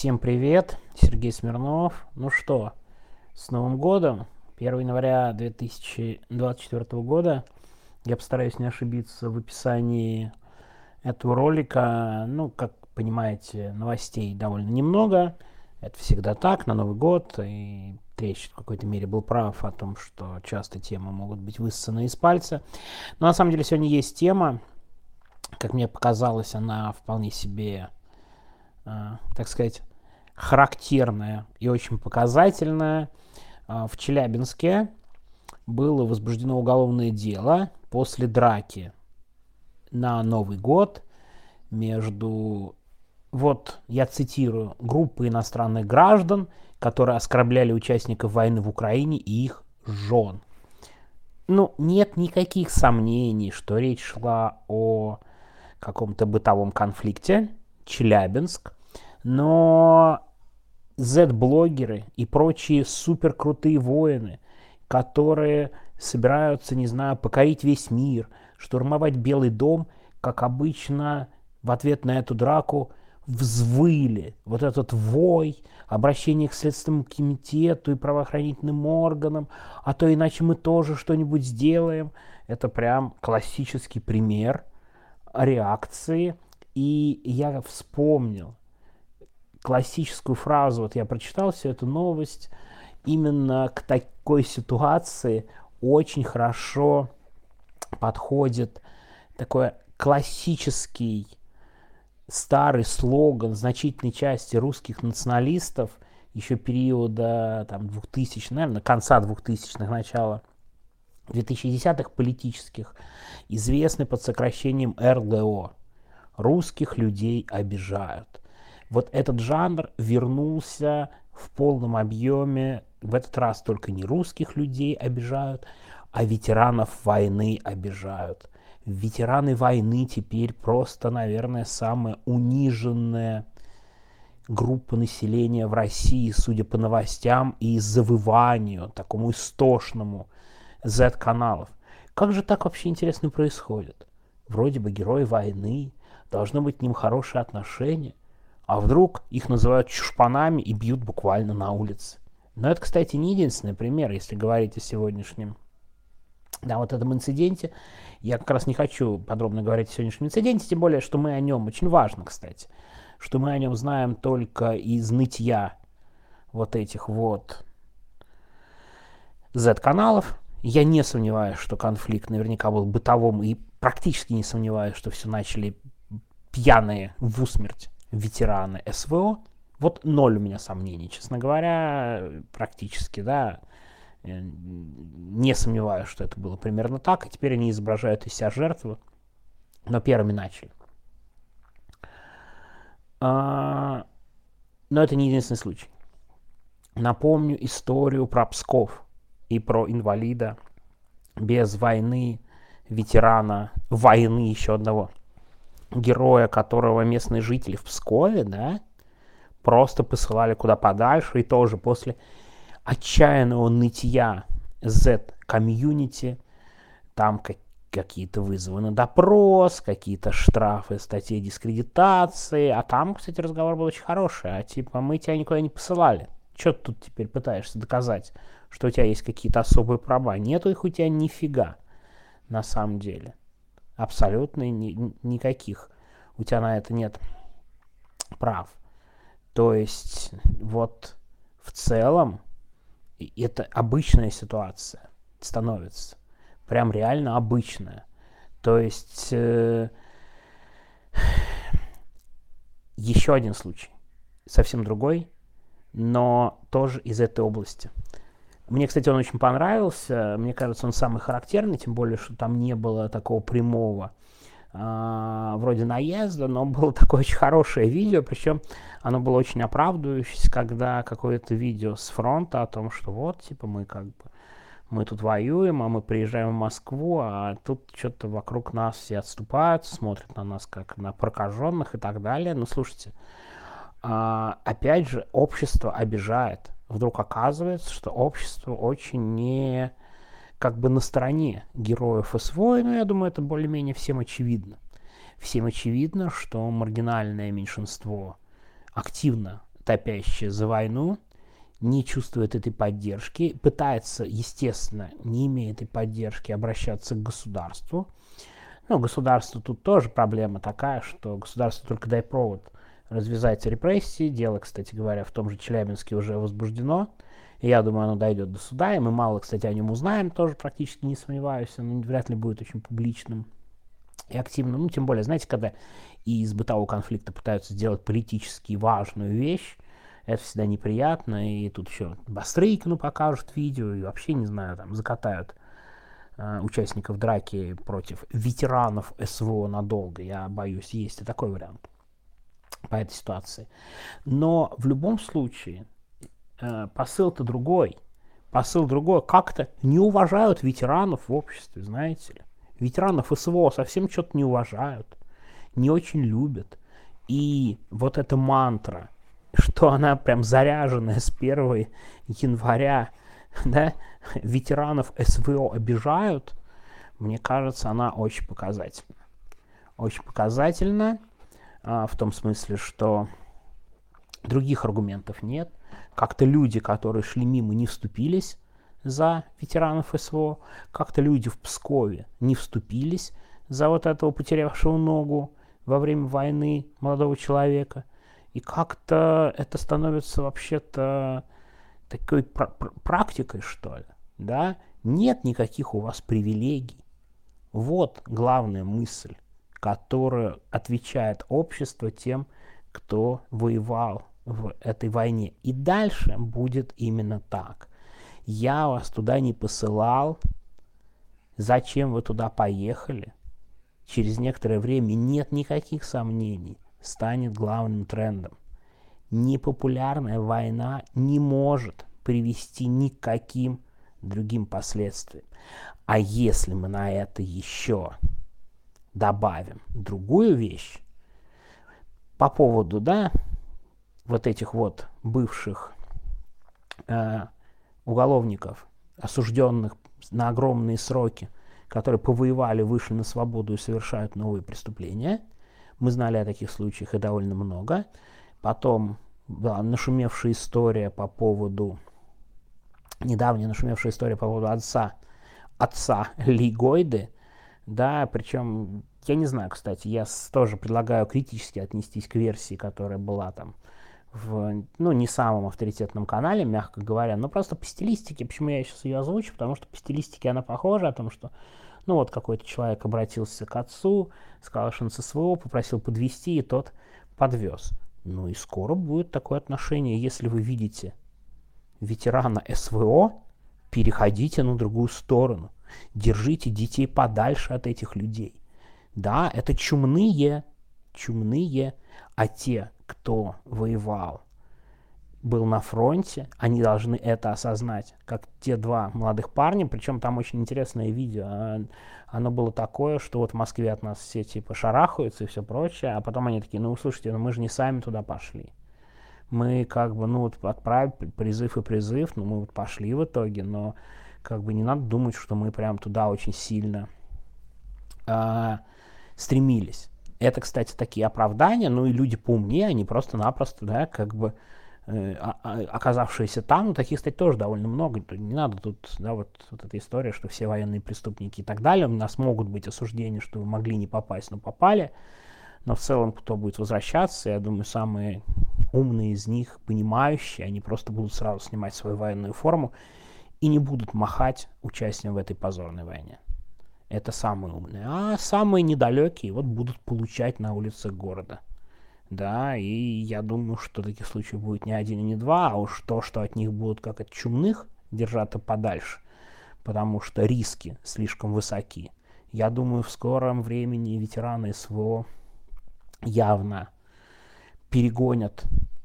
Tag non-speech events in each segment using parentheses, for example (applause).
Всем привет, Сергей Смирнов. Ну что, с Новым годом, 1 января 2024 года. Я постараюсь не ошибиться в описании этого ролика. Ну, как понимаете, новостей довольно немного. Это всегда так, на Новый год. И Трещ в какой-то мере был прав о том, что часто темы могут быть высосаны из пальца. Но на самом деле сегодня есть тема, как мне показалось, она вполне себе, э, так сказать, характерная и очень показательная. Э, в Челябинске было возбуждено уголовное дело после драки на Новый год между, вот я цитирую, группой иностранных граждан, которые оскорбляли участников войны в Украине и их жен. Ну, нет никаких сомнений, что речь шла о каком-то бытовом конфликте, Челябинск, но Z-блогеры и прочие суперкрутые воины, которые собираются, не знаю, покорить весь мир, штурмовать Белый дом, как обычно в ответ на эту драку взвыли. Вот этот вой, обращение к Следственному комитету и правоохранительным органам, а то иначе мы тоже что-нибудь сделаем. Это прям классический пример реакции. И я вспомнил классическую фразу, вот я прочитал всю эту новость, именно к такой ситуации очень хорошо подходит такой классический старый слоган значительной части русских националистов еще периода там, 2000, наверное, конца 2000-х, начала 2010-х политических, известный под сокращением РЛО. Русских людей обижают. Вот этот жанр вернулся в полном объеме. В этот раз только не русских людей обижают, а ветеранов войны обижают. Ветераны войны теперь просто, наверное, самая униженная группа населения в России, судя по новостям и завыванию, такому истошному Z-каналов. Как же так вообще интересно происходит? Вроде бы герои войны, должно быть к ним хорошее отношение, а вдруг их называют чушпанами и бьют буквально на улице. Но это, кстати, не единственный пример, если говорить о сегодняшнем да, вот этом инциденте. Я как раз не хочу подробно говорить о сегодняшнем инциденте, тем более, что мы о нем, очень важно, кстати, что мы о нем знаем только из нытья вот этих вот Z-каналов. Я не сомневаюсь, что конфликт наверняка был бытовым, и практически не сомневаюсь, что все начали пьяные в усмерть ветераны СВО. Вот ноль у меня сомнений, честно говоря, практически, да. Не сомневаюсь, что это было примерно так, и теперь они изображают из себя жертву, но первыми начали. А, но это не единственный случай. Напомню историю про Псков и про инвалида без войны, ветерана войны еще одного героя, которого местные жители в Пскове, да, просто посылали куда подальше, и тоже после отчаянного нытья Z-комьюнити, там как, какие-то вызовы на допрос, какие-то штрафы, статьи дискредитации, а там, кстати, разговор был очень хороший, а типа мы тебя никуда не посылали. Что ты тут теперь пытаешься доказать, что у тебя есть какие-то особые права? Нету их у тебя нифига, на самом деле. Абсолютно ни, никаких. У тебя на это нет прав. То есть, вот в целом, это обычная ситуация становится. Прям реально обычная. То есть э, еще один случай, совсем другой, но тоже из этой области. Мне, кстати, он очень понравился. Мне кажется, он самый характерный, тем более, что там не было такого прямого э, вроде наезда, но (laughs) было такое очень хорошее видео, причем оно было очень оправдывающееся, когда какое-то видео с фронта о том, что вот, типа, мы как бы, мы тут воюем, а мы приезжаем в Москву, а тут что-то вокруг нас все отступают, смотрят на нас как на прокаженных и так далее. Ну, слушайте, опять же, общество обижает. Вдруг оказывается, что общество очень не как бы на стороне героев СВО, но я думаю, это более-менее всем очевидно. Всем очевидно, что маргинальное меньшинство активно топящая за войну, не чувствует этой поддержки, пытается, естественно, не имея этой поддержки, обращаться к государству. Но государство тут тоже проблема такая, что государство только дай провод развязать репрессии. Дело, кстати говоря, в том же Челябинске уже возбуждено. И я думаю, оно дойдет до суда, и мы мало, кстати, о нем узнаем, тоже практически не сомневаюсь. Оно вряд ли будет очень публичным и активным. Ну, тем более, знаете, когда из бытового конфликта пытаются сделать политически важную вещь, это всегда неприятно, и тут еще Бастрыкину покажут видео, и вообще, не знаю, там закатают э, участников драки против ветеранов СВО надолго. Я боюсь, есть и такой вариант по этой ситуации. Но в любом случае э, посыл-то другой. Посыл другой. Как-то не уважают ветеранов в обществе, знаете ли. Ветеранов СВО совсем что-то не уважают, не очень любят. И вот эта мантра – что она прям заряженная с 1 января, да, ветеранов СВО обижают, мне кажется, она очень показательна. Очень показательна а, в том смысле, что других аргументов нет. Как-то люди, которые шли мимо, не вступились за ветеранов СВО, как-то люди в Пскове не вступились за вот этого потерявшего ногу во время войны молодого человека. И как-то это становится вообще-то такой пр практикой, что ли. Да? Нет никаких у вас привилегий. Вот главная мысль, которую отвечает общество тем, кто воевал в этой войне. И дальше будет именно так. Я вас туда не посылал. Зачем вы туда поехали? Через некоторое время нет никаких сомнений – станет главным трендом. Непопулярная война не может привести ни к каким другим последствиям. А если мы на это еще добавим другую вещь. По поводу, да, вот этих вот бывших э, уголовников, осужденных на огромные сроки, которые повоевали, вышли на свободу и совершают новые преступления – мы знали о таких случаях и довольно много. Потом была нашумевшая история по поводу, недавняя нашумевшая история по поводу отца, отца Ли Гойды, да, причем, я не знаю, кстати, я тоже предлагаю критически отнестись к версии, которая была там в, ну, не самом авторитетном канале, мягко говоря, но просто по стилистике, почему я сейчас ее озвучу, потому что по стилистике она похожа о том, что ну вот какой-то человек обратился к отцу, сказал, что он со своего попросил подвести, и тот подвез. Ну и скоро будет такое отношение. Если вы видите ветерана СВО, переходите на другую сторону. Держите детей подальше от этих людей. Да, это чумные, чумные, а те, кто воевал был на фронте, они должны это осознать, как те два молодых парня, причем там очень интересное видео, а, оно было такое, что вот в Москве от нас все типа шарахаются и все прочее, а потом они такие, ну слушайте, ну мы же не сами туда пошли. Мы как бы, ну вот отправили призыв и призыв, ну мы вот пошли в итоге, но как бы не надо думать, что мы прям туда очень сильно а, стремились. Это, кстати, такие оправдания, ну и люди поумнее, они просто-напросто, да, как бы Э, а, а, оказавшиеся там, ну, таких, кстати, тоже довольно много, не надо тут, да, вот, вот эта история, что все военные преступники и так далее, у нас могут быть осуждения, что вы могли не попасть, но попали, но в целом, кто будет возвращаться, я думаю, самые умные из них, понимающие, они просто будут сразу снимать свою военную форму и не будут махать участием в этой позорной войне. Это самые умные. А самые недалекие вот будут получать на улицах города – да, и я думаю, что таких случаев будет не один и не два, а уж то, что от них будут как от чумных держаться подальше, потому что риски слишком высоки. Я думаю, в скором времени ветераны СВО явно перегонят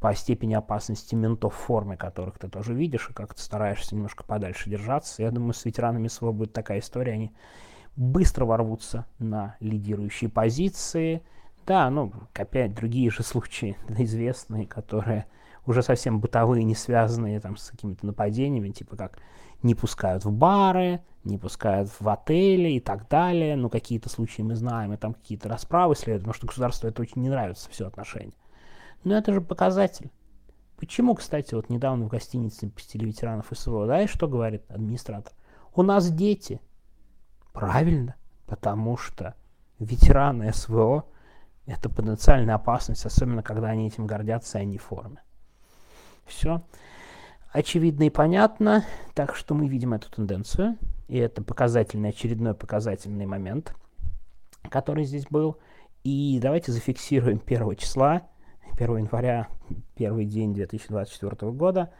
по степени опасности ментов в форме, которых ты тоже видишь, и как ты стараешься немножко подальше держаться. Я думаю, с ветеранами СВО будет такая история, они быстро ворвутся на лидирующие позиции – да, ну, опять другие же случаи (laughs) известные, которые уже совсем бытовые, не связанные там с какими-то нападениями, типа как не пускают в бары, не пускают в отели и так далее. Ну, какие-то случаи мы знаем, и там какие-то расправы следуют, потому что государству это очень не нравится, все отношения. Но это же показатель. Почему, кстати, вот недавно в гостинице посетили ветеранов СВО, да, и что говорит администратор? У нас дети. Правильно, потому что ветераны СВО – это потенциальная опасность, особенно когда они этим гордятся, и они в форме. Все очевидно и понятно, так что мы видим эту тенденцию, и это показательный, очередной показательный момент, который здесь был. И давайте зафиксируем 1 числа 1 января, первый день 2024 года.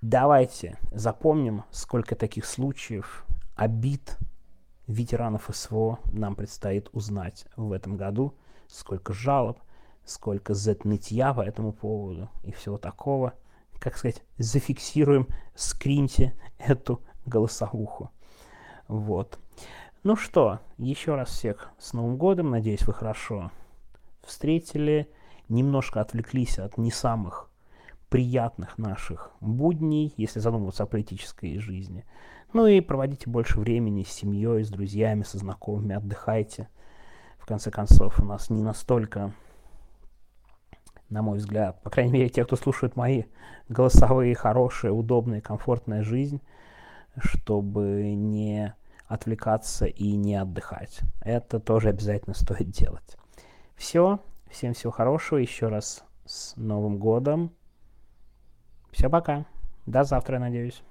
Давайте запомним, сколько таких случаев обид ветеранов СВО нам предстоит узнать в этом году, сколько жалоб, сколько z-нытья по этому поводу и всего такого. Как сказать, зафиксируем, скриньте эту голосовуху. Вот. Ну что, еще раз всех с Новым годом. Надеюсь, вы хорошо встретили немножко отвлеклись от не самых приятных наших будней, если задумываться о политической жизни. Ну и проводите больше времени с семьей, с друзьями, со знакомыми, отдыхайте. В конце концов, у нас не настолько, на мой взгляд, по крайней мере, те, кто слушает мои голосовые, хорошие, удобные, комфортная жизнь, чтобы не отвлекаться и не отдыхать. Это тоже обязательно стоит делать. Все. Всем всего хорошего. Еще раз с Новым годом. Все, пока. До завтра, надеюсь.